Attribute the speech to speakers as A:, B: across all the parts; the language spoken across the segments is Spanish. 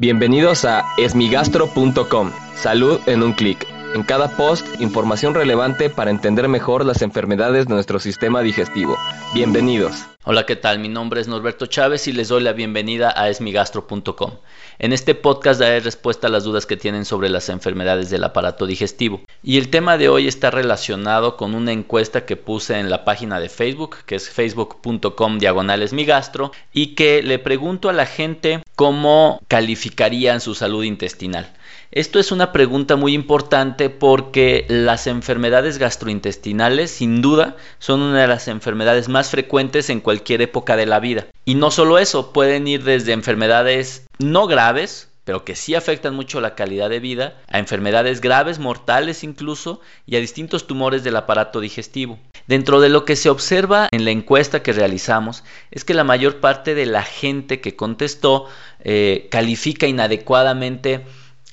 A: Bienvenidos a esmigastro.com. Salud en un clic. En cada post, información relevante para entender mejor las enfermedades de nuestro sistema digestivo. Bienvenidos.
B: Hola, ¿qué tal? Mi nombre es Norberto Chávez y les doy la bienvenida a esmigastro.com. En este podcast daré respuesta a las dudas que tienen sobre las enfermedades del aparato digestivo. Y el tema de hoy está relacionado con una encuesta que puse en la página de Facebook, que es facebook.com diagonal esmigastro, y que le pregunto a la gente cómo calificarían su salud intestinal. Esto es una pregunta muy importante porque las enfermedades gastrointestinales sin duda son una de las enfermedades más frecuentes en cualquier época de la vida. Y no solo eso, pueden ir desde enfermedades no graves, pero que sí afectan mucho la calidad de vida, a enfermedades graves, mortales incluso, y a distintos tumores del aparato digestivo. Dentro de lo que se observa en la encuesta que realizamos es que la mayor parte de la gente que contestó eh, califica inadecuadamente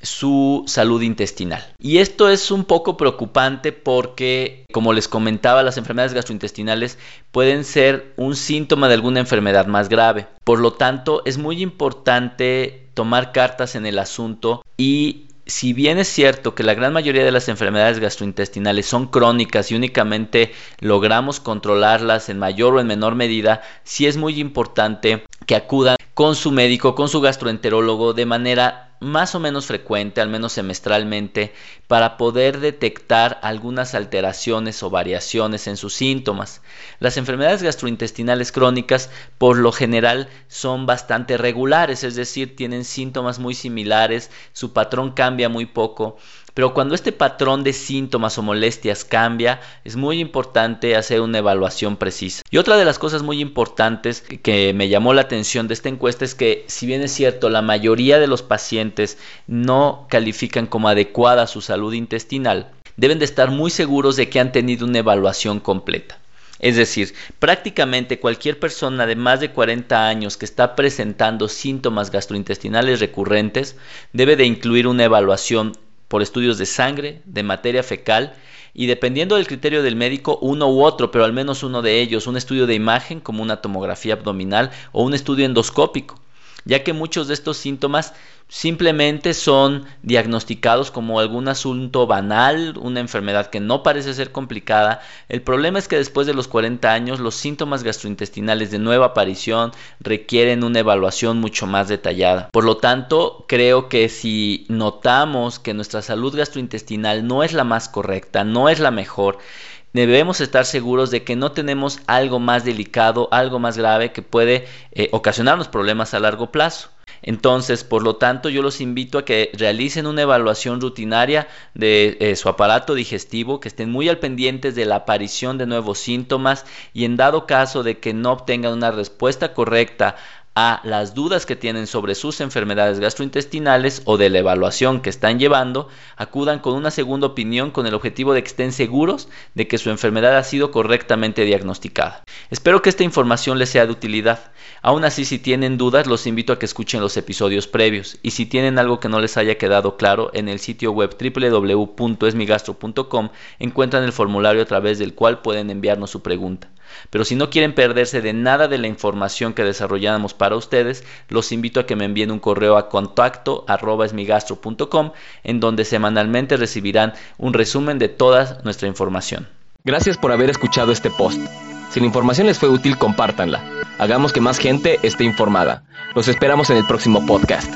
B: su salud intestinal. Y esto es un poco preocupante porque, como les comentaba, las enfermedades gastrointestinales pueden ser un síntoma de alguna enfermedad más grave. Por lo tanto, es muy importante tomar cartas en el asunto y si bien es cierto que la gran mayoría de las enfermedades gastrointestinales son crónicas y únicamente logramos controlarlas en mayor o en menor medida, sí es muy importante que acudan con su médico, con su gastroenterólogo de manera más o menos frecuente, al menos semestralmente, para poder detectar algunas alteraciones o variaciones en sus síntomas. Las enfermedades gastrointestinales crónicas por lo general son bastante regulares, es decir, tienen síntomas muy similares, su patrón cambia muy poco pero cuando este patrón de síntomas o molestias cambia, es muy importante hacer una evaluación precisa. Y otra de las cosas muy importantes que me llamó la atención de esta encuesta es que, si bien es cierto, la mayoría de los pacientes no califican como adecuada su salud intestinal, deben de estar muy seguros de que han tenido una evaluación completa. Es decir, prácticamente cualquier persona de más de 40 años que está presentando síntomas gastrointestinales recurrentes debe de incluir una evaluación por estudios de sangre, de materia fecal y dependiendo del criterio del médico, uno u otro, pero al menos uno de ellos, un estudio de imagen como una tomografía abdominal o un estudio endoscópico ya que muchos de estos síntomas simplemente son diagnosticados como algún asunto banal, una enfermedad que no parece ser complicada. El problema es que después de los 40 años los síntomas gastrointestinales de nueva aparición requieren una evaluación mucho más detallada. Por lo tanto, creo que si notamos que nuestra salud gastrointestinal no es la más correcta, no es la mejor, debemos estar seguros de que no tenemos algo más delicado, algo más grave que puede eh, ocasionarnos problemas a largo plazo. Entonces, por lo tanto, yo los invito a que realicen una evaluación rutinaria de eh, su aparato digestivo, que estén muy al pendientes de la aparición de nuevos síntomas y en dado caso de que no obtengan una respuesta correcta a las dudas que tienen sobre sus enfermedades gastrointestinales o de la evaluación que están llevando, acudan con una segunda opinión con el objetivo de que estén seguros de que su enfermedad ha sido correctamente diagnosticada. Espero que esta información les sea de utilidad. Aún así, si tienen dudas, los invito a que escuchen los episodios previos y si tienen algo que no les haya quedado claro, en el sitio web www.esmigastro.com encuentran el formulario a través del cual pueden enviarnos su pregunta. Pero si no quieren perderse de nada de la información que desarrollamos para ustedes, los invito a que me envíen un correo a contacto en donde semanalmente recibirán un resumen de toda nuestra información.
A: Gracias por haber escuchado este post. Si la información les fue útil, compártanla. Hagamos que más gente esté informada. Los esperamos en el próximo podcast.